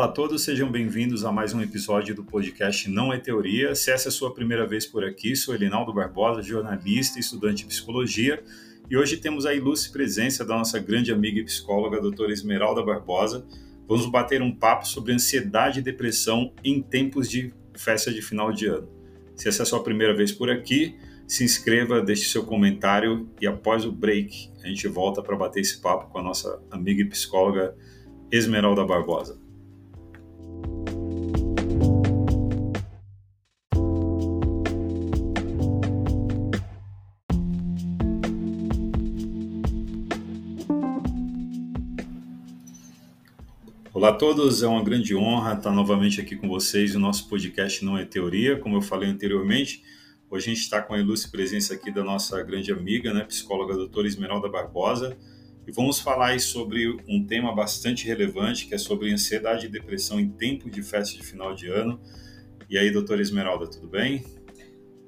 Olá a todos, sejam bem-vindos a mais um episódio do podcast Não é Teoria. Se essa é a sua primeira vez por aqui, sou Elinaldo Barbosa, jornalista e estudante de psicologia, e hoje temos a ilustre presença da nossa grande amiga e psicóloga, a doutora Esmeralda Barbosa. Vamos bater um papo sobre ansiedade e depressão em tempos de festa de final de ano. Se essa é a sua primeira vez por aqui, se inscreva, deixe seu comentário e após o break a gente volta para bater esse papo com a nossa amiga e psicóloga Esmeralda Barbosa. Olá a todos, é uma grande honra estar novamente aqui com vocês. O nosso podcast não é teoria, como eu falei anteriormente. Hoje a gente está com a ilustre presença aqui da nossa grande amiga, né, psicóloga doutora Esmeralda Barbosa, e vamos falar sobre um tema bastante relevante, que é sobre ansiedade e depressão em tempo de festa de final de ano. E aí, doutora Esmeralda, tudo bem?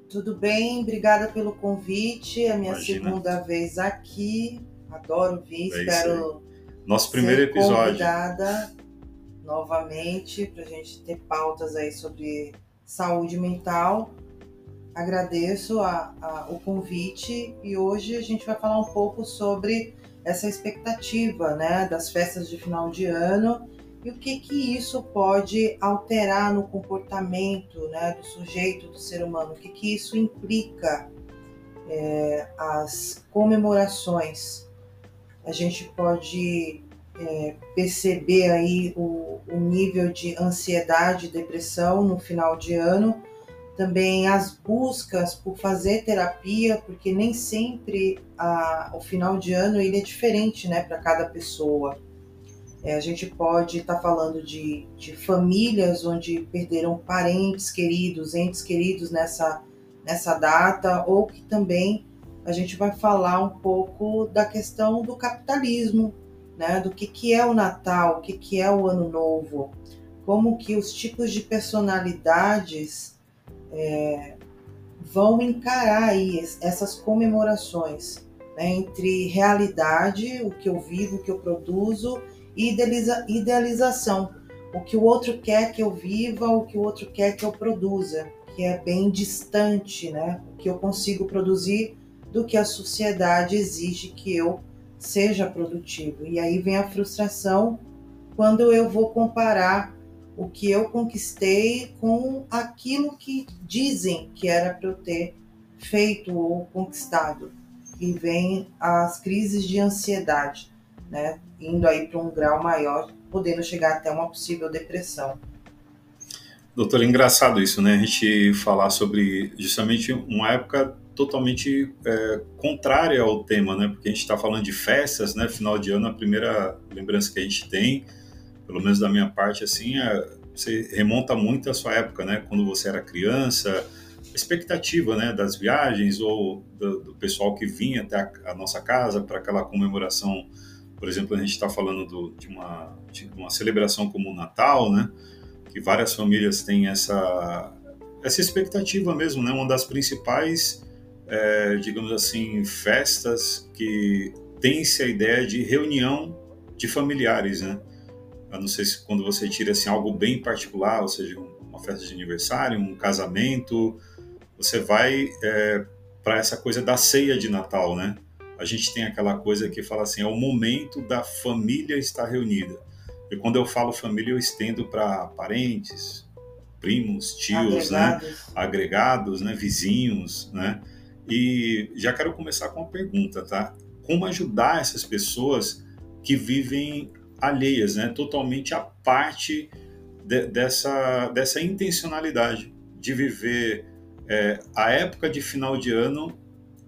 Tudo bem, obrigada pelo convite. É a minha Imagina. segunda vez aqui. Adoro vir, é espero. Nosso primeiro episódio. Convidada novamente para a gente ter pautas aí sobre saúde mental. Agradeço a, a, o convite e hoje a gente vai falar um pouco sobre essa expectativa né, das festas de final de ano e o que, que isso pode alterar no comportamento né, do sujeito, do ser humano, o que, que isso implica é, as comemorações. A gente pode é, perceber aí o, o nível de ansiedade e depressão no final de ano, também as buscas por fazer terapia, porque nem sempre a, o final de ano ele é diferente né, para cada pessoa. É, a gente pode estar tá falando de, de famílias onde perderam parentes queridos, entes queridos nessa, nessa data, ou que também a gente vai falar um pouco da questão do capitalismo, né, do que, que é o Natal, o que, que é o Ano Novo, como que os tipos de personalidades é, vão encarar aí essas comemorações né, entre realidade, o que eu vivo, o que eu produzo, e idealiza, idealização, o que o outro quer que eu viva, o que o outro quer que eu produza, que é bem distante, né, o que eu consigo produzir do que a sociedade exige que eu seja produtivo. E aí vem a frustração quando eu vou comparar o que eu conquistei com aquilo que dizem que era para eu ter feito ou conquistado. E vem as crises de ansiedade, né? Indo aí para um grau maior, podendo chegar até uma possível depressão. Doutor, é engraçado isso, né? A gente falar sobre justamente uma época totalmente é, contrária ao tema, né? Porque a gente está falando de festas, né? Final de ano, a primeira lembrança que a gente tem, pelo menos da minha parte, assim, é, você remonta muito à sua época, né? Quando você era criança, a expectativa, né? Das viagens ou do, do pessoal que vinha até a, a nossa casa para aquela comemoração. Por exemplo, a gente está falando do, de, uma, de uma celebração como o Natal, né? Que várias famílias têm essa essa expectativa mesmo, né? Uma das principais é, digamos assim, festas que tem-se a ideia de reunião de familiares, né? Eu não sei se quando você tira assim, algo bem particular, ou seja, uma festa de aniversário, um casamento, você vai é, para essa coisa da ceia de Natal, né? A gente tem aquela coisa que fala assim, é o momento da família estar reunida. E quando eu falo família, eu estendo para parentes, primos, tios, né? agregados. né? Agregados, né? Vizinhos, né? E já quero começar com uma pergunta, tá? Como ajudar essas pessoas que vivem alheias, né? Totalmente à parte de, dessa, dessa intencionalidade de viver é, a época de final de ano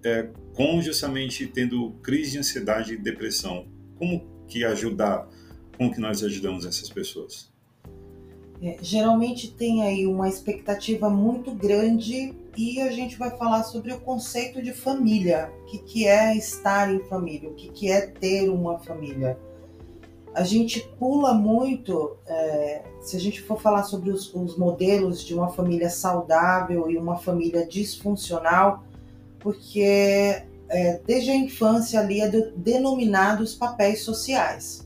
é, com justamente tendo crise de ansiedade e depressão. Como que ajudar? Como que nós ajudamos essas pessoas? É, geralmente tem aí uma expectativa muito grande e a gente vai falar sobre o conceito de família, o que, que é estar em família, o que, que é ter uma família. A gente pula muito, é, se a gente for falar sobre os, os modelos de uma família saudável e uma família disfuncional, porque é, desde a infância ali é de, denominado os papéis sociais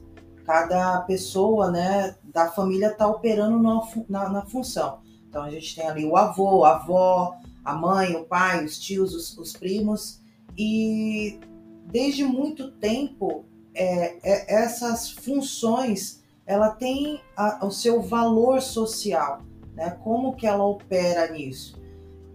cada pessoa né, da família está operando na, na, na, função. Então a gente tem ali o avô, a avó, a mãe, o pai, os tios, os, os primos, e desde muito tempo é, é, essas funções ela tem a, o seu valor social, né? Como que ela opera nisso?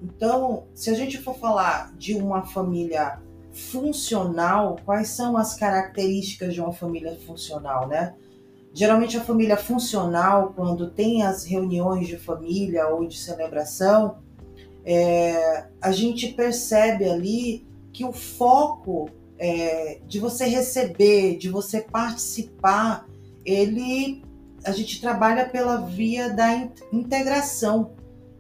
Então, se a gente for falar de uma família funcional, quais são as características de uma família funcional, né? Geralmente a família funcional, quando tem as reuniões de família ou de celebração, é, a gente percebe ali que o foco é, de você receber, de você participar, ele a gente trabalha pela via da integração.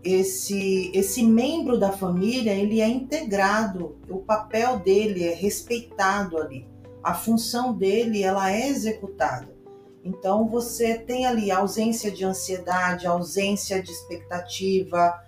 Esse, esse membro da família ele é integrado, o papel dele é respeitado ali, a função dele ela é executada. Então você tem ali ausência de ansiedade, ausência de expectativa,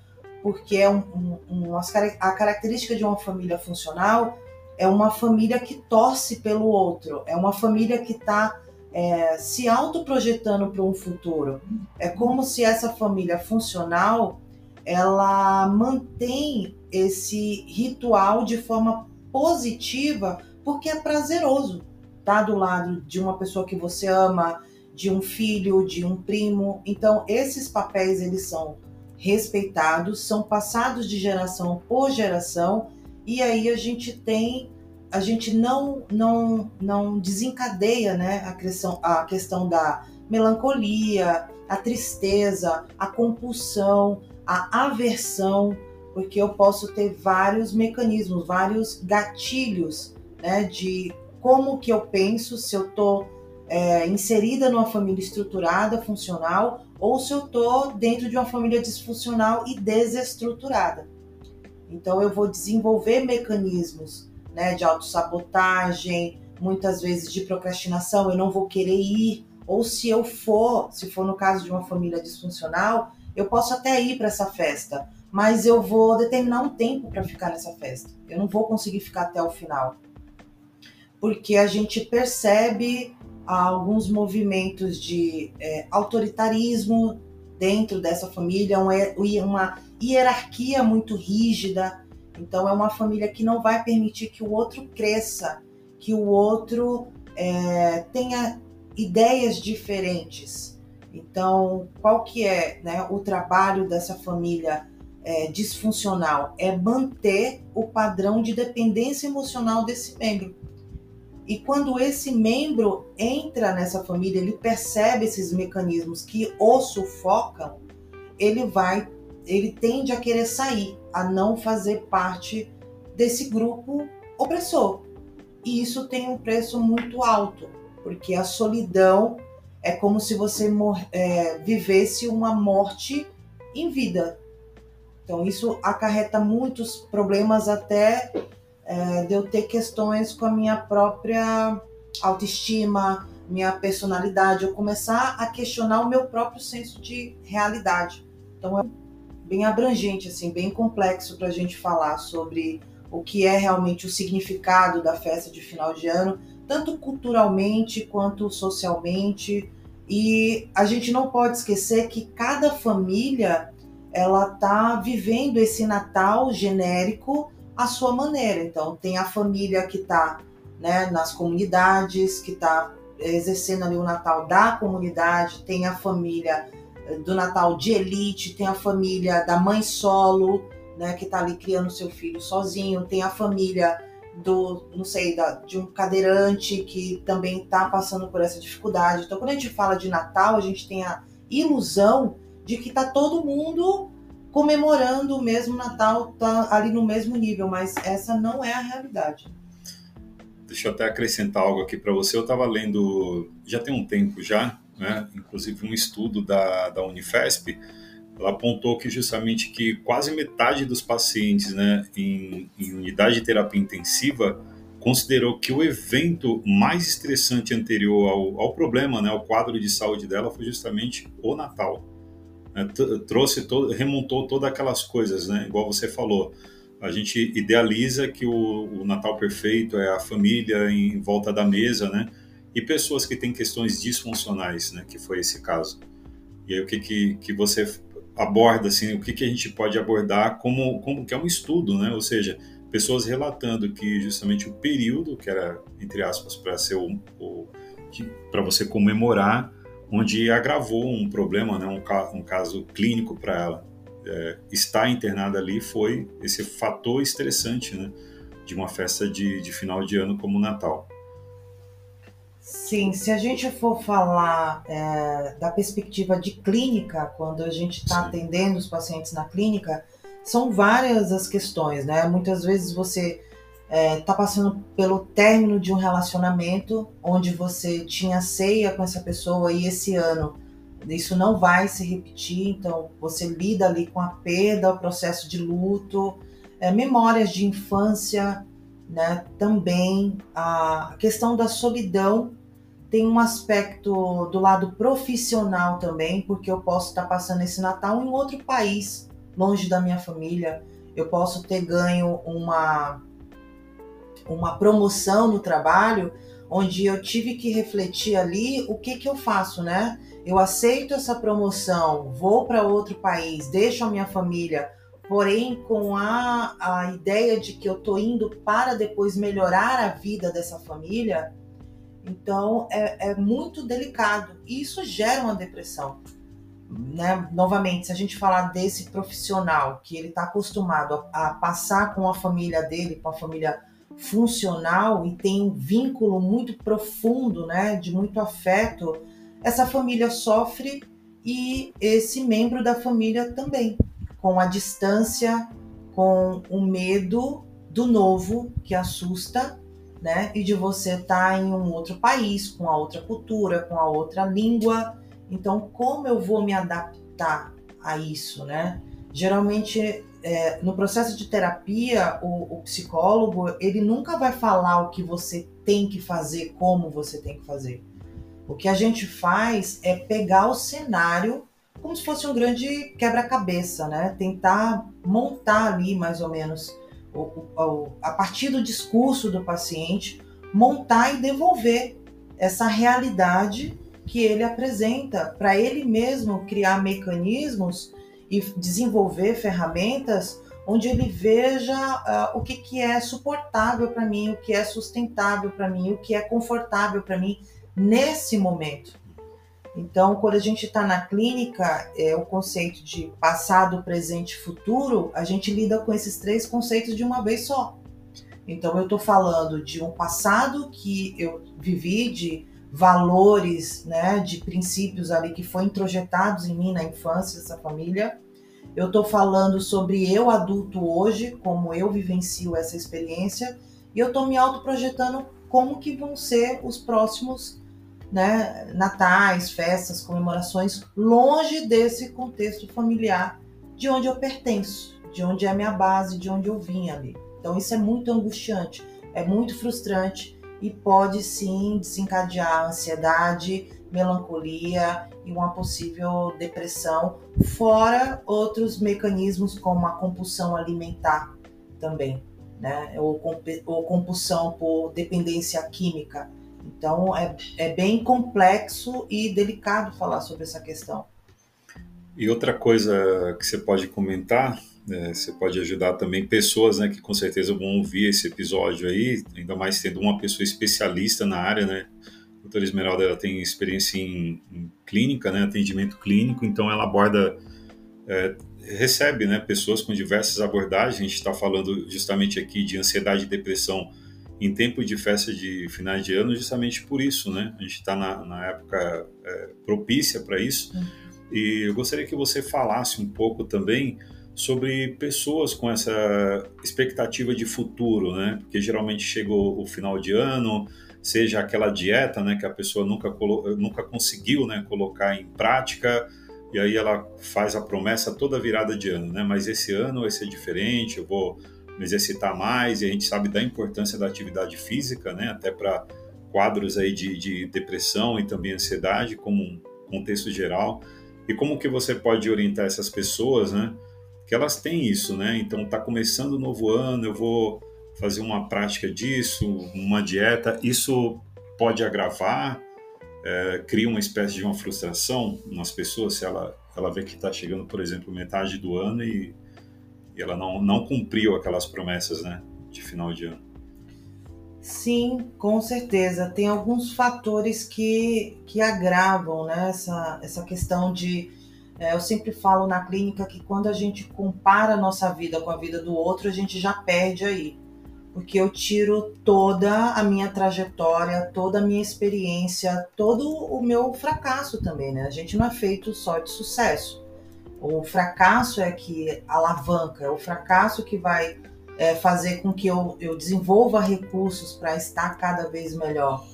porque é um, um, um, a característica de uma família funcional é uma família que torce pelo outro, é uma família que está é, se autoprojetando para um futuro. É como se essa família funcional ela mantém esse ritual de forma positiva porque é prazeroso estar tá do lado de uma pessoa que você ama, de um filho, de um primo. Então esses papéis eles são respeitados, são passados de geração por geração e aí a gente tem a gente não não não desencadeia né a questão a questão da melancolia a tristeza a compulsão a aversão porque eu posso ter vários mecanismos vários gatilhos né de como que eu penso se eu tô é, inserida numa família estruturada funcional ou se eu tô dentro de uma família disfuncional e desestruturada então eu vou desenvolver mecanismos né, de autossabotagem, muitas vezes de procrastinação, eu não vou querer ir, ou se eu for, se for no caso de uma família disfuncional, eu posso até ir para essa festa, mas eu vou determinar um tempo para ficar nessa festa. Eu não vou conseguir ficar até o final. Porque a gente percebe alguns movimentos de é, autoritarismo dentro dessa família, uma hierarquia muito rígida, então, é uma família que não vai permitir que o outro cresça, que o outro é, tenha ideias diferentes. Então, qual que é né, o trabalho dessa família é, disfuncional? É manter o padrão de dependência emocional desse membro. E quando esse membro entra nessa família, ele percebe esses mecanismos que o sufocam, ele vai, ele tende a querer sair a não fazer parte desse grupo opressor. E isso tem um preço muito alto, porque a solidão é como se você é, vivesse uma morte em vida. Então, isso acarreta muitos problemas, até é, de eu ter questões com a minha própria autoestima, minha personalidade, eu começar a questionar o meu próprio senso de realidade. Então, é bem abrangente, assim, bem complexo para a gente falar sobre o que é realmente o significado da festa de final de ano, tanto culturalmente quanto socialmente. E a gente não pode esquecer que cada família ela tá vivendo esse Natal genérico à sua maneira. Então tem a família que está né, nas comunidades, que está exercendo ali o Natal da comunidade, tem a família do Natal de elite, tem a família da mãe solo, né, que está ali criando seu filho sozinho, tem a família do, não sei, da, de um cadeirante que também está passando por essa dificuldade. Então, quando a gente fala de Natal, a gente tem a ilusão de que está todo mundo comemorando o mesmo Natal, tá ali no mesmo nível, mas essa não é a realidade. Deixa eu até acrescentar algo aqui para você. Eu estava lendo, já tem um tempo já, né? inclusive um estudo da, da Unifesp, ela apontou que justamente que quase metade dos pacientes né, em, em unidade de terapia intensiva considerou que o evento mais estressante anterior ao, ao problema, né, ao quadro de saúde dela, foi justamente o Natal. Né, trouxe, todo, remontou todas aquelas coisas, né, igual você falou. A gente idealiza que o, o Natal perfeito é a família em volta da mesa, né? e pessoas que têm questões disfuncionais, né, que foi esse caso. E aí o que, que, que você aborda, assim, o que, que a gente pode abordar como, como que é um estudo, né, ou seja, pessoas relatando que justamente o período, que era, entre aspas, para ser o, o para você comemorar, onde agravou um problema, né, um, um caso clínico para ela. É, estar internada ali foi esse fator estressante, né, de uma festa de, de final de ano como o Natal. Sim, se a gente for falar é, da perspectiva de clínica, quando a gente está atendendo os pacientes na clínica, são várias as questões, né? Muitas vezes você está é, tá passando pelo término de um relacionamento onde você tinha ceia com essa pessoa e esse ano isso não vai se repetir, então você lida ali com a perda, o processo de luto, é, memórias de infância, né? Também a questão da solidão tem um aspecto do lado profissional também, porque eu posso estar passando esse Natal em outro país, longe da minha família. Eu posso ter ganho uma uma promoção no trabalho, onde eu tive que refletir ali o que que eu faço, né? Eu aceito essa promoção, vou para outro país, deixo a minha família, porém com a, a ideia de que eu tô indo para depois melhorar a vida dessa família, então é, é muito delicado e isso gera uma depressão. Né? Novamente, se a gente falar desse profissional que ele está acostumado a, a, passar com a família dele, com a família funcional e tem um vínculo muito profundo, né, de muito afeto, essa família sofre e esse membro da família também com a distância, com o medo do novo que assusta, né? E de você estar tá em um outro país, com a outra cultura, com a outra língua. Então, como eu vou me adaptar a isso, né? Geralmente, é, no processo de terapia, o, o psicólogo ele nunca vai falar o que você tem que fazer, como você tem que fazer. O que a gente faz é pegar o cenário como se fosse um grande quebra-cabeça, né? Tentar montar ali mais ou menos o, o, a partir do discurso do paciente, montar e devolver essa realidade que ele apresenta para ele mesmo criar mecanismos e desenvolver ferramentas onde ele veja uh, o que, que é suportável para mim, o que é sustentável para mim, o que é confortável para mim nesse momento. Então, quando a gente está na clínica, é, o conceito de passado, presente e futuro, a gente lida com esses três conceitos de uma vez só. Então, eu estou falando de um passado que eu vivi, de valores, né, de princípios ali que foram introjetados em mim na infância dessa família. Eu estou falando sobre eu adulto hoje, como eu vivencio essa experiência, e eu estou me autoprojetando como que vão ser os próximos né, natais, festas, comemorações, longe desse contexto familiar de onde eu pertenço, de onde é a minha base, de onde eu vim ali. Então isso é muito angustiante, é muito frustrante e pode sim desencadear ansiedade, melancolia e uma possível depressão, fora outros mecanismos como a compulsão alimentar também, né? Ou, ou compulsão por dependência química então é, é bem complexo e delicado falar sobre essa questão. E outra coisa que você pode comentar, né, você pode ajudar também pessoas né, que com certeza vão ouvir esse episódio aí, ainda mais tendo uma pessoa especialista na área, né? A doutora Esmeralda ela tem experiência em, em clínica, né, atendimento clínico, então ela aborda, é, recebe né, pessoas com diversas abordagens, a gente está falando justamente aqui de ansiedade e depressão em tempo de festa de finais de ano, justamente por isso, né? A gente está na, na, época é, propícia para isso. Uhum. E eu gostaria que você falasse um pouco também sobre pessoas com essa expectativa de futuro, né? Porque geralmente chegou o final de ano, seja aquela dieta, né, que a pessoa nunca, nunca conseguiu, né, colocar em prática, e aí ela faz a promessa toda virada de ano, né? Mas esse ano vai ser diferente, eu vou me exercitar mais, e a gente sabe da importância da atividade física, né, até para quadros aí de, de, depressão e também ansiedade, como um contexto geral, e como que você pode orientar essas pessoas, né, que elas têm isso, né, então está começando o novo ano, eu vou fazer uma prática disso, uma dieta, isso pode agravar, é, cria uma espécie de uma frustração nas pessoas se ela, ela vê que está chegando, por exemplo, metade do ano e, e ela não, não cumpriu aquelas promessas né, de final de ano. Sim, com certeza. Tem alguns fatores que, que agravam né, essa, essa questão de. É, eu sempre falo na clínica que quando a gente compara a nossa vida com a vida do outro, a gente já perde aí porque eu tiro toda a minha trajetória, toda a minha experiência, todo o meu fracasso também, né? A gente não é feito só de sucesso. O fracasso é que alavanca, é o fracasso que vai é, fazer com que eu, eu desenvolva recursos para estar cada vez melhor.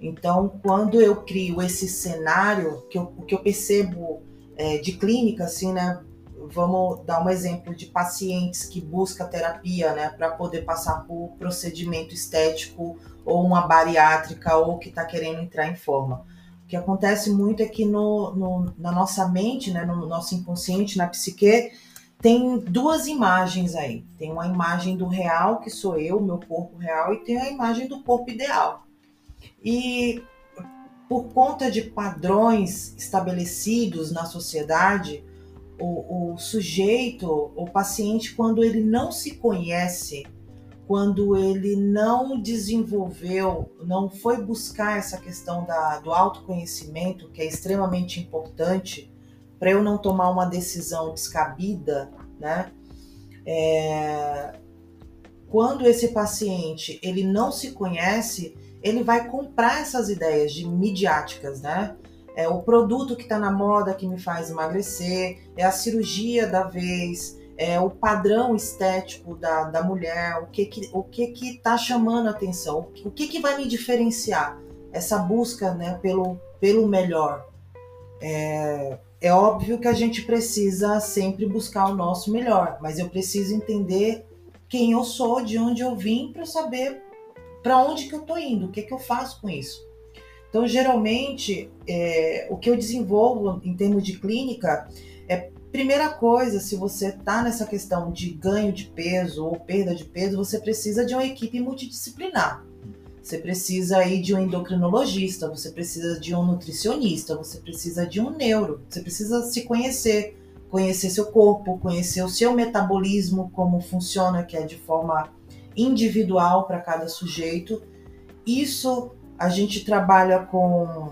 Então, quando eu crio esse cenário, que que eu percebo é, de clínica, assim, né? vamos dar um exemplo de pacientes que buscam terapia, né, para poder passar por procedimento estético ou uma bariátrica ou que está querendo entrar em forma. O que acontece muito é que no, no, na nossa mente, né, no nosso inconsciente, na psique, tem duas imagens aí. Tem uma imagem do real, que sou eu, meu corpo real, e tem a imagem do corpo ideal. E por conta de padrões estabelecidos na sociedade, o, o sujeito, o paciente, quando ele não se conhece, quando ele não desenvolveu, não foi buscar essa questão da, do autoconhecimento, que é extremamente importante, para eu não tomar uma decisão descabida, né? É, quando esse paciente ele não se conhece, ele vai comprar essas ideias de midiáticas, né? é o produto que está na moda que me faz emagrecer, é a cirurgia da vez, é o padrão estético da, da mulher, o que que o que que está chamando a atenção, o que que vai me diferenciar, essa busca, né, pelo pelo melhor. É, é óbvio que a gente precisa sempre buscar o nosso melhor, mas eu preciso entender quem eu sou, de onde eu vim, para saber para onde que eu estou indo, o que que eu faço com isso. Então, geralmente, é, o que eu desenvolvo em termos de clínica é primeira coisa, se você está nessa questão de ganho de peso ou perda de peso, você precisa de uma equipe multidisciplinar. Você precisa aí de um endocrinologista, você precisa de um nutricionista, você precisa de um neuro, você precisa se conhecer, conhecer seu corpo, conhecer o seu metabolismo, como funciona, que é de forma individual para cada sujeito. Isso a gente trabalha com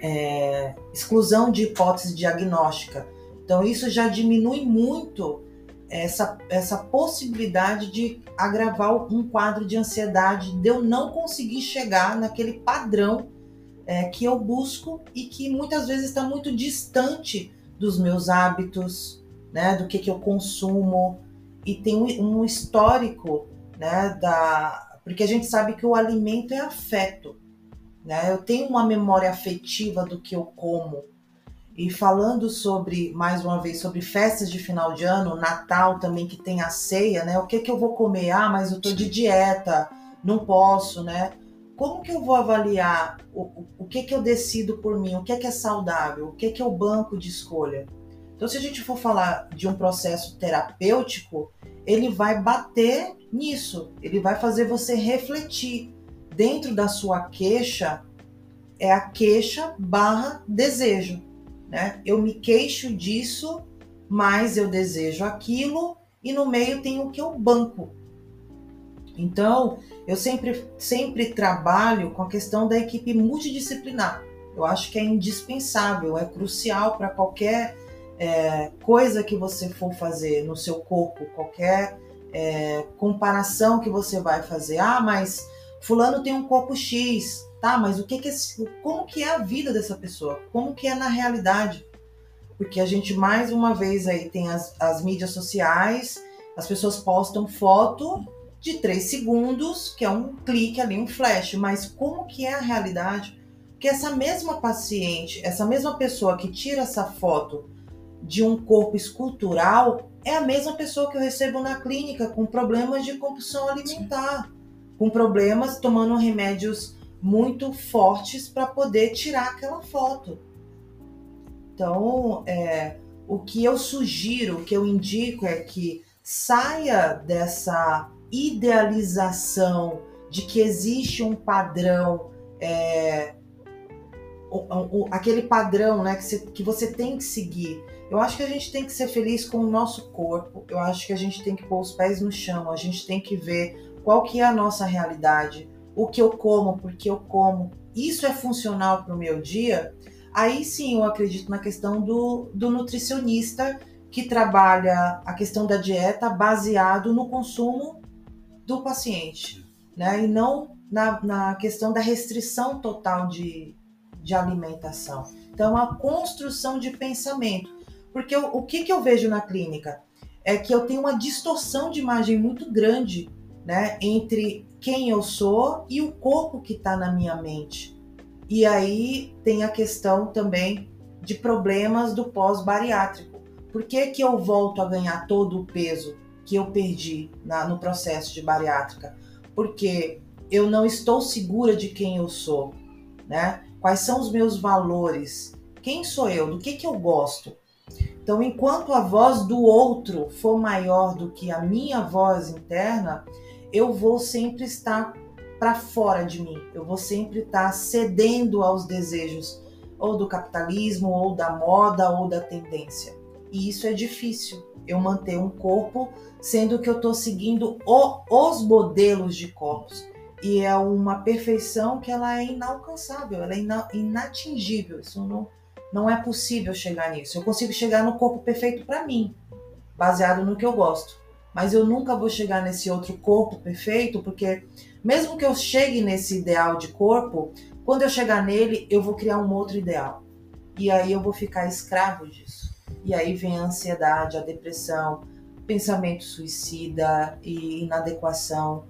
é, exclusão de hipótese diagnóstica. Então, isso já diminui muito essa, essa possibilidade de agravar um quadro de ansiedade, de eu não conseguir chegar naquele padrão é, que eu busco e que muitas vezes está muito distante dos meus hábitos, né, do que, que eu consumo, e tem um, um histórico né, da, porque a gente sabe que o alimento é afeto, né? Eu tenho uma memória afetiva do que eu como. E falando sobre, mais uma vez, sobre festas de final de ano, Natal também que tem a ceia, né? O que que eu vou comer? Ah, mas eu tô de dieta, não posso, né? Como que eu vou avaliar o, o, o que que eu decido por mim? O que que é saudável? O que que é o banco de escolha? Então, se a gente for falar de um processo terapêutico, ele vai bater nisso, ele vai fazer você refletir. Dentro da sua queixa, é a queixa barra desejo. Né? Eu me queixo disso, mas eu desejo aquilo, e no meio tem o que eu banco. Então, eu sempre, sempre trabalho com a questão da equipe multidisciplinar. Eu acho que é indispensável, é crucial para qualquer é, coisa que você for fazer no seu corpo, qualquer é, comparação que você vai fazer. Ah, mas fulano tem um corpo X, tá? Mas o que, que é, como que é a vida dessa pessoa? Como que é na realidade? Porque a gente mais uma vez aí tem as, as mídias sociais, as pessoas postam foto de três segundos, que é um clique ali, um flash, mas como que é a realidade? Que essa mesma paciente, essa mesma pessoa que tira essa foto de um corpo escultural é a mesma pessoa que eu recebo na clínica com problemas de compulsão alimentar, com problemas tomando remédios muito fortes para poder tirar aquela foto. Então, é, o que eu sugiro, o que eu indico é que saia dessa idealização de que existe um padrão é, o, o, aquele padrão né, que, você, que você tem que seguir. Eu acho que a gente tem que ser feliz com o nosso corpo, eu acho que a gente tem que pôr os pés no chão, a gente tem que ver qual que é a nossa realidade, o que eu como, porque eu como, isso é funcional para o meu dia, aí sim eu acredito na questão do, do nutricionista que trabalha a questão da dieta baseado no consumo do paciente, né? E não na, na questão da restrição total de, de alimentação. Então, a construção de pensamento. Porque eu, o que, que eu vejo na clínica? É que eu tenho uma distorção de imagem muito grande né, entre quem eu sou e o corpo que está na minha mente. E aí tem a questão também de problemas do pós-bariátrico. Por que, que eu volto a ganhar todo o peso que eu perdi na, no processo de bariátrica? Porque eu não estou segura de quem eu sou, né? Quais são os meus valores? Quem sou eu? Do que, que eu gosto? Então, enquanto a voz do outro for maior do que a minha voz interna, eu vou sempre estar para fora de mim. Eu vou sempre estar cedendo aos desejos ou do capitalismo, ou da moda, ou da tendência. E isso é difícil. Eu manter um corpo, sendo que eu estou seguindo o, os modelos de corpos. E é uma perfeição que ela é inalcançável, ela é ina, inatingível. Isso não, não é possível chegar nisso. Eu consigo chegar no corpo perfeito para mim, baseado no que eu gosto mas eu nunca vou chegar nesse outro corpo perfeito, porque mesmo que eu chegue nesse ideal de corpo, quando eu chegar nele, eu vou criar um outro ideal. E aí eu vou ficar escravo disso. E aí vem a ansiedade, a depressão, pensamento suicida e inadequação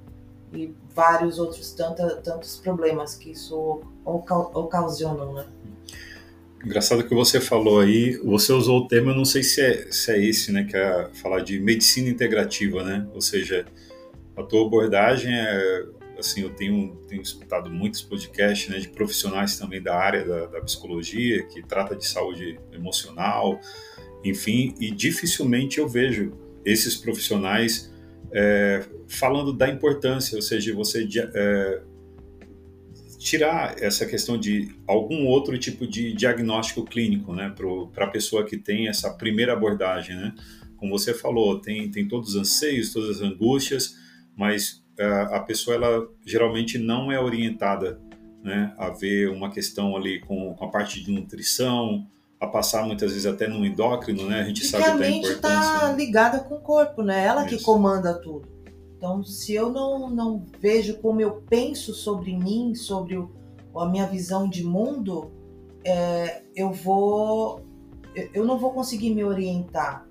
e vários outros tanta, tantos problemas que isso ocasionam, né? Engraçado que você falou aí, você usou o termo, eu não sei se é, se é esse, né, que é falar de medicina integrativa, né? Ou seja, a tua abordagem é, assim, eu tenho, tenho escutado muitos podcasts, né, de profissionais também da área da, da psicologia, que trata de saúde emocional, enfim, e dificilmente eu vejo esses profissionais é, falando da importância, ou seja, você é, tirar essa questão de algum outro tipo de diagnóstico clínico, né, para a pessoa que tem essa primeira abordagem, né? Como você falou, tem, tem todos os anseios, todas as angústias, mas uh, a pessoa, ela geralmente não é orientada, né, a ver uma questão ali com, com a parte de nutrição, a passar muitas vezes até no endócrino, né? A gente e sabe que a mente está ligada com o corpo, né? Ela Isso. que comanda tudo. Então, se eu não, não vejo como eu penso sobre mim, sobre o, a minha visão de mundo, é, eu vou, eu não vou conseguir me orientar.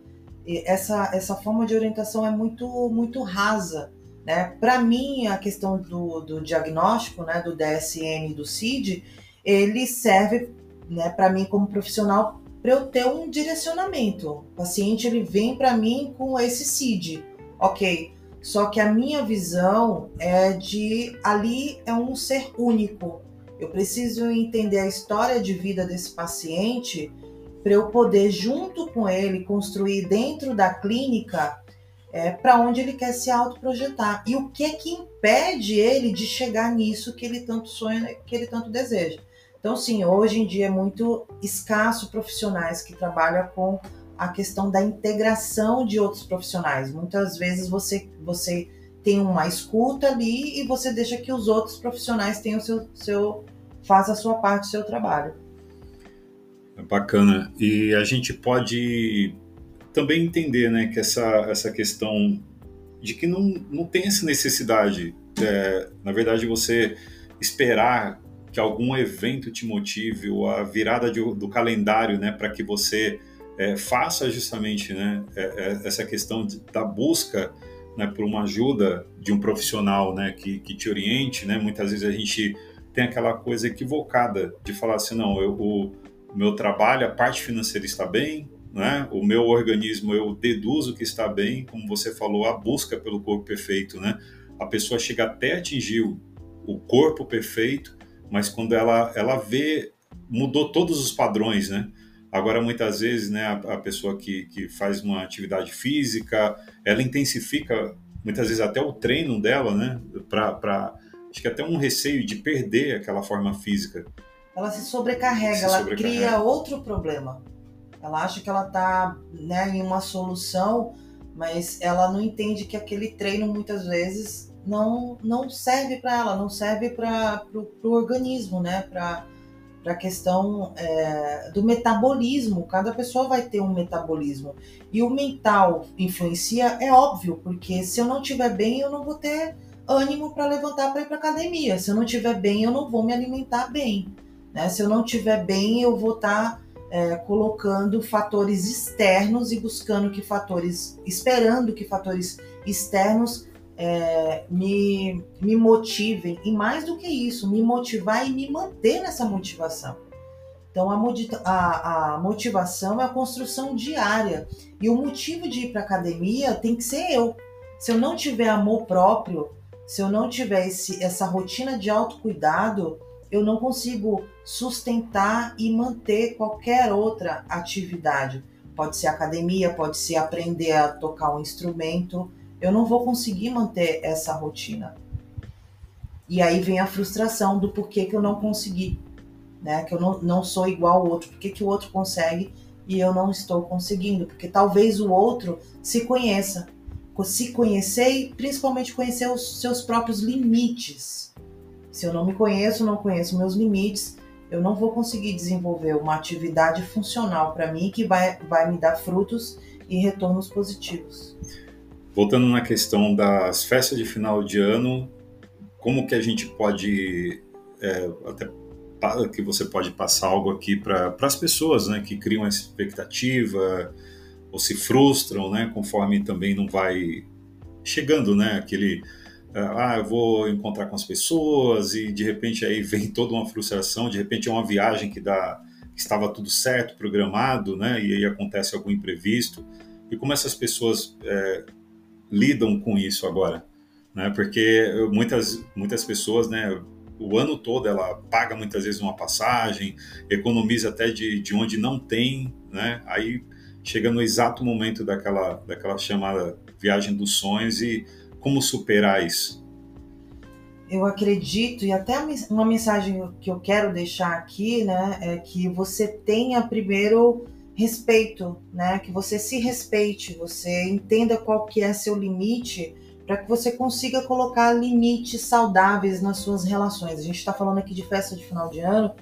E essa, essa forma de orientação é muito, muito rasa. Né? Para mim, a questão do, do diagnóstico, né, do DSM e do CID, ele serve né, para mim como profissional para eu ter um direcionamento. O paciente ele vem para mim com esse CID. Ok, só que a minha visão é de ali é um ser único. Eu preciso entender a história de vida desse paciente para eu poder, junto com ele, construir dentro da clínica é, para onde ele quer se autoprojetar e o que é que impede ele de chegar nisso que ele tanto sonha, que ele tanto deseja. Então, sim, hoje em dia é muito escasso profissionais que trabalham com a questão da integração de outros profissionais. Muitas vezes você, você tem uma escuta ali e você deixa que os outros profissionais tenham o seu, seu faz a sua parte do seu trabalho. É bacana. E a gente pode também entender né, que essa, essa questão de que não, não tem essa necessidade, é, na verdade, você esperar que algum evento te motive ou a virada de, do calendário né, para que você é, faça justamente né, é, é, essa questão de, da busca né, por uma ajuda de um profissional né, que, que te oriente. Né? Muitas vezes a gente tem aquela coisa equivocada de falar assim, não, eu, o, meu trabalho, a parte financeira está bem, né? o meu organismo eu deduzo que está bem, como você falou, a busca pelo corpo perfeito. Né? A pessoa chega até atingir o, o corpo perfeito, mas quando ela, ela vê, mudou todos os padrões, né? Agora, muitas vezes, né, a, a pessoa que, que faz uma atividade física, ela intensifica, muitas vezes, até o treino dela, né, para acho que até um receio de perder aquela forma física. Ela se sobrecarrega, se ela sobrecarrega. cria outro problema. Ela acha que ela está né, em uma solução, mas ela não entende que aquele treino muitas vezes não, não serve para ela, não serve para o organismo, né? Para a questão é, do metabolismo. Cada pessoa vai ter um metabolismo. E o mental influencia, é óbvio, porque se eu não estiver bem, eu não vou ter ânimo para levantar para ir para academia. Se eu não estiver bem, eu não vou me alimentar bem. Né? Se eu não estiver bem, eu vou estar tá, é, colocando fatores externos e buscando que fatores, esperando que fatores externos é, me, me motivem. E mais do que isso, me motivar e me manter nessa motivação. Então, a, a, a motivação é a construção diária. E o motivo de ir para academia tem que ser eu. Se eu não tiver amor próprio, se eu não tiver esse, essa rotina de autocuidado, eu não consigo sustentar e manter qualquer outra atividade. Pode ser academia, pode ser aprender a tocar um instrumento. Eu não vou conseguir manter essa rotina. E aí vem a frustração do porquê que eu não consegui, né? Que eu não, não sou igual ao outro, porquê que o outro consegue e eu não estou conseguindo, porque talvez o outro se conheça, se conhecer e principalmente conhecer os seus próprios limites. Se eu não me conheço, não conheço meus limites, eu não vou conseguir desenvolver uma atividade funcional para mim que vai, vai me dar frutos e retornos positivos. Voltando na questão das festas de final de ano, como que a gente pode é, até que você pode passar algo aqui para as pessoas, né, que criam essa expectativa, ou se frustram, né, conforme também não vai chegando, né, aquele ah, eu vou encontrar com as pessoas e de repente aí vem toda uma frustração, de repente é uma viagem que dá que estava tudo certo, programado, né, e aí acontece algum imprevisto. E como essas pessoas é, lidam com isso agora, né? Porque muitas muitas pessoas, né, o ano todo ela paga muitas vezes uma passagem, economiza até de, de onde não tem, né? Aí chega no exato momento daquela, daquela chamada viagem dos sonhos e como superar isso? Eu acredito, e até uma mensagem que eu quero deixar aqui, né, é que você tenha primeiro respeito, né, que você se respeite, você entenda qual que é seu limite, para que você consiga colocar limites saudáveis nas suas relações. A gente está falando aqui de festa de final de ano,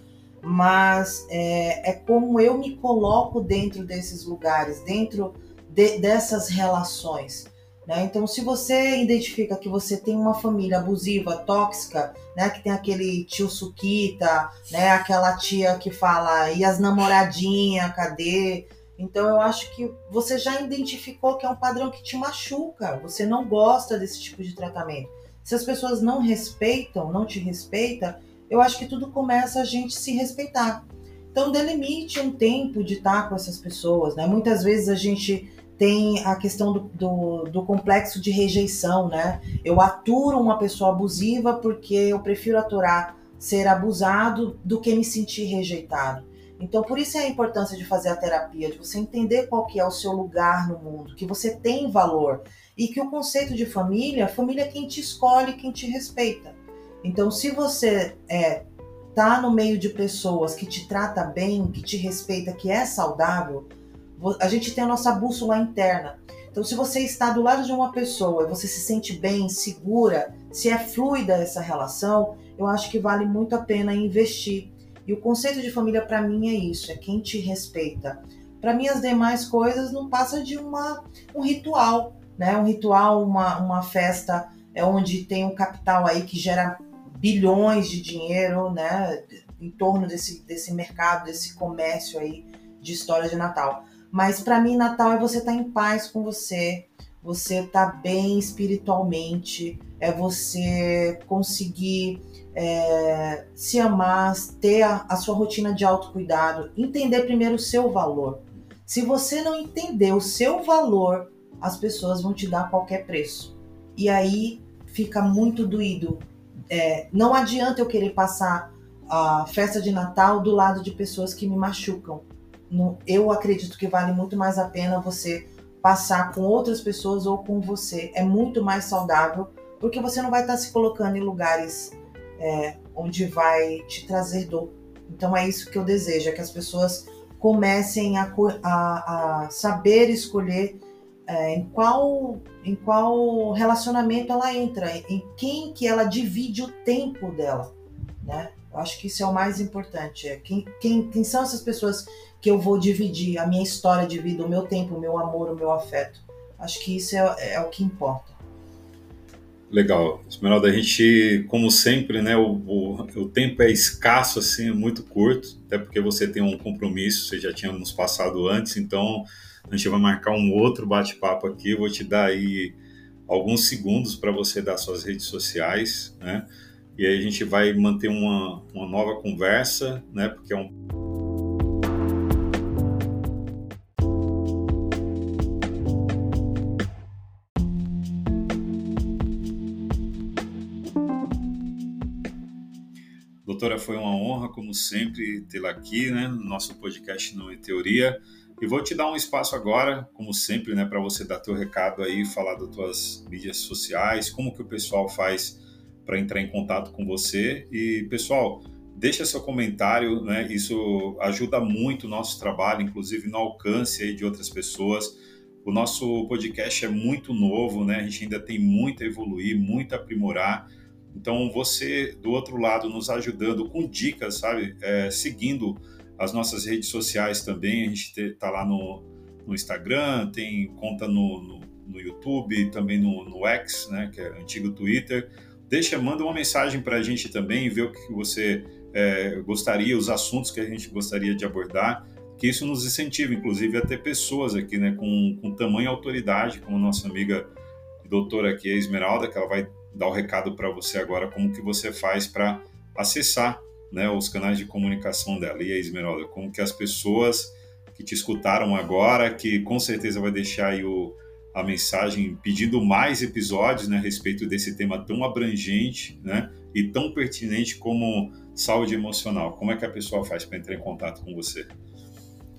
mas é, é como eu me coloco dentro desses lugares, dentro de, dessas relações. Né? Então, se você identifica que você tem uma família abusiva, tóxica, né? que tem aquele tio suquita, né? aquela tia que fala, e as namoradinhas, cadê? Então, eu acho que você já identificou que é um padrão que te machuca, você não gosta desse tipo de tratamento. Se as pessoas não respeitam, não te respeitam, eu acho que tudo começa a gente se respeitar. Então, delimite um tempo de estar com essas pessoas, né? Muitas vezes a gente tem a questão do, do, do, complexo de rejeição, né? Eu aturo uma pessoa abusiva porque eu prefiro aturar ser abusado do que me sentir rejeitado. Então, por isso é a importância de fazer a terapia, de você entender qual que é o seu lugar no mundo, que você tem valor e que o conceito de família, família é quem te escolhe, quem te respeita. Então, se você é, tá no meio de pessoas que te trata bem, que te respeita, que é saudável, a gente tem a nossa bússola interna. Então, se você está do lado de uma pessoa e você se sente bem, segura, se é fluida essa relação, eu acho que vale muito a pena investir. E o conceito de família para mim é isso, é quem te respeita. Para mim as demais coisas não passa de uma, um ritual, né? Um ritual, uma, uma festa é onde tem um capital aí que gera bilhões de dinheiro, né? Em torno desse, desse mercado, desse comércio aí de história de Natal. Mas para mim, Natal é você estar tá em paz com você, você estar tá bem espiritualmente, é você conseguir é, se amar, ter a, a sua rotina de autocuidado, entender primeiro o seu valor. Se você não entender o seu valor, as pessoas vão te dar qualquer preço. E aí fica muito doído. É, não adianta eu querer passar a festa de Natal do lado de pessoas que me machucam eu acredito que vale muito mais a pena você passar com outras pessoas ou com você. É muito mais saudável porque você não vai estar se colocando em lugares é, onde vai te trazer dor. Então é isso que eu desejo, é que as pessoas comecem a, a, a saber escolher é, em, qual, em qual relacionamento ela entra, em quem que ela divide o tempo dela, né? Eu acho que isso é o mais importante. É quem, quem, quem são essas pessoas que eu vou dividir a minha história de vida, o meu tempo, o meu amor, o meu afeto? Acho que isso é, é o que importa. Legal. Esmeralda, a gente, como sempre, né, o, o, o, tempo é escasso, assim, é muito curto, até porque você tem um compromisso, você já tinha nos passado antes, então a gente vai marcar um outro bate-papo aqui, eu vou te dar aí alguns segundos para você dar suas redes sociais, né, e aí a gente vai manter uma, uma nova conversa, né, porque é um Doutora, foi uma honra, como sempre, tê-la aqui, né, no nosso podcast Não é Teoria. E vou te dar um espaço agora, como sempre, né, para você dar teu recado aí, falar das tuas mídias sociais, como que o pessoal faz para entrar em contato com você. E, pessoal, deixa seu comentário, né, isso ajuda muito o nosso trabalho, inclusive no alcance aí de outras pessoas. O nosso podcast é muito novo, né, a gente ainda tem muito a evoluir, muito a aprimorar. Então, você do outro lado nos ajudando com dicas, sabe? É, seguindo as nossas redes sociais também. A gente está lá no, no, Instagram, tem conta no, no, no YouTube, também no, no, X, né? Que é antigo Twitter. Deixa, manda uma mensagem para a gente também, ver o que você é, gostaria, os assuntos que a gente gostaria de abordar. Que isso nos incentiva, inclusive, a ter pessoas aqui, né? Com, com tamanha autoridade, como nossa amiga doutora aqui, a Esmeralda, que ela vai dar o recado para você agora, como que você faz para acessar né, os canais de comunicação dela. E aí, Esmeralda, como que as pessoas que te escutaram agora, que com certeza vai deixar aí o, a mensagem pedindo mais episódios né, a respeito desse tema tão abrangente né, e tão pertinente como saúde emocional. Como é que a pessoa faz para entrar em contato com você?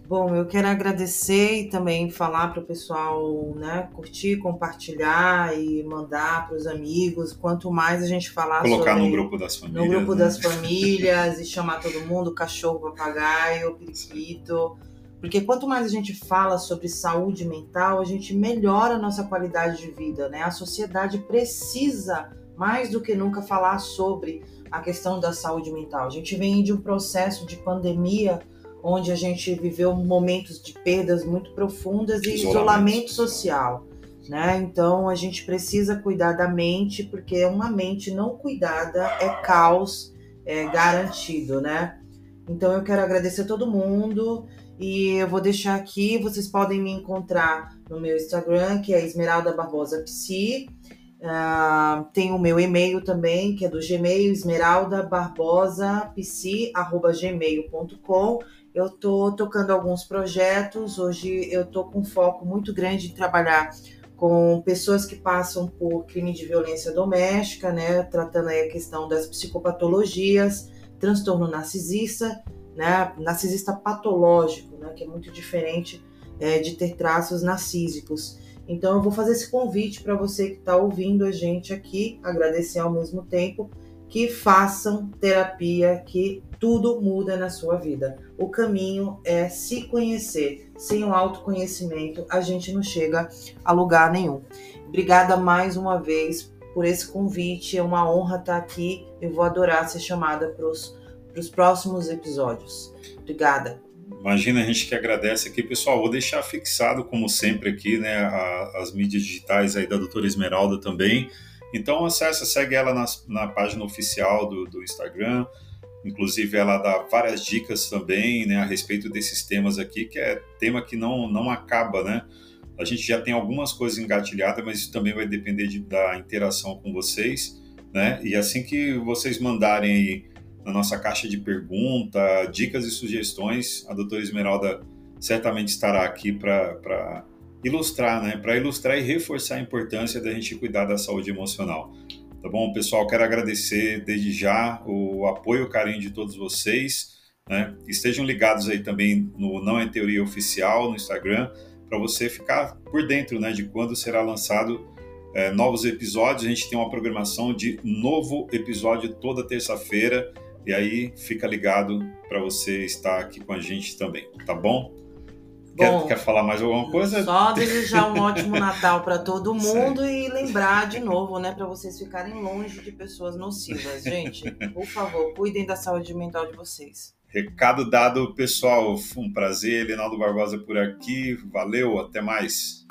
Bom, eu quero agradecer e também falar para o pessoal né, curtir, compartilhar e mandar para os amigos. Quanto mais a gente falar Colocar sobre, no grupo das famílias. No grupo né? das famílias e chamar todo mundo, cachorro, papagaio, periquito. Porque quanto mais a gente fala sobre saúde mental, a gente melhora a nossa qualidade de vida. Né? A sociedade precisa, mais do que nunca, falar sobre a questão da saúde mental. A gente vem de um processo de pandemia onde a gente viveu momentos de perdas muito profundas e isolamento, isolamento social. Né? Então a gente precisa cuidar da mente, porque uma mente não cuidada é caos é, garantido, né? Então eu quero agradecer a todo mundo e eu vou deixar aqui, vocês podem me encontrar no meu Instagram, que é Esmeralda Barbosa Psi. Uh, tem o meu e-mail também, que é do Gmail, esmeraldabarbosapsi.gmail.com eu estou tocando alguns projetos. Hoje eu estou com foco muito grande em trabalhar com pessoas que passam por crime de violência doméstica, né, tratando aí a questão das psicopatologias, transtorno narcisista, né, narcisista patológico, né, que é muito diferente é, de ter traços narcísicos. Então eu vou fazer esse convite para você que está ouvindo a gente aqui, agradecer ao mesmo tempo que façam terapia, que tudo muda na sua vida. O caminho é se conhecer. Sem o autoconhecimento, a gente não chega a lugar nenhum. Obrigada mais uma vez por esse convite. É uma honra estar aqui. Eu vou adorar ser chamada para os próximos episódios. Obrigada. Imagina, a gente que agradece aqui, pessoal. Vou deixar fixado, como sempre, aqui, né, a, as mídias digitais aí da doutora Esmeralda também. Então acessa, segue ela na, na página oficial do, do Instagram. Inclusive ela dá várias dicas também, né, a respeito desses temas aqui, que é tema que não, não acaba, né? A gente já tem algumas coisas engatilhadas, mas isso também vai depender de, da interação com vocês, né? E assim que vocês mandarem aí na nossa caixa de pergunta, dicas e sugestões, a doutora Esmeralda certamente estará aqui para ilustrar, né? Para ilustrar e reforçar a importância da gente cuidar da saúde emocional. Tá bom, pessoal? Quero agradecer desde já o apoio e o carinho de todos vocês. Né? Estejam ligados aí também no Não é Teoria Oficial no Instagram para você ficar por dentro né, de quando será lançado é, novos episódios. A gente tem uma programação de novo episódio toda terça-feira. E aí fica ligado para você estar aqui com a gente também, tá bom? Bom, quer, quer falar mais alguma coisa? Só desejar um ótimo Natal para todo mundo e lembrar de novo, né, para vocês ficarem longe de pessoas nocivas, gente. Por favor, cuidem da saúde mental de vocês. Recado dado, pessoal. Um prazer, Reinaldo Barbosa por aqui. Valeu, até mais.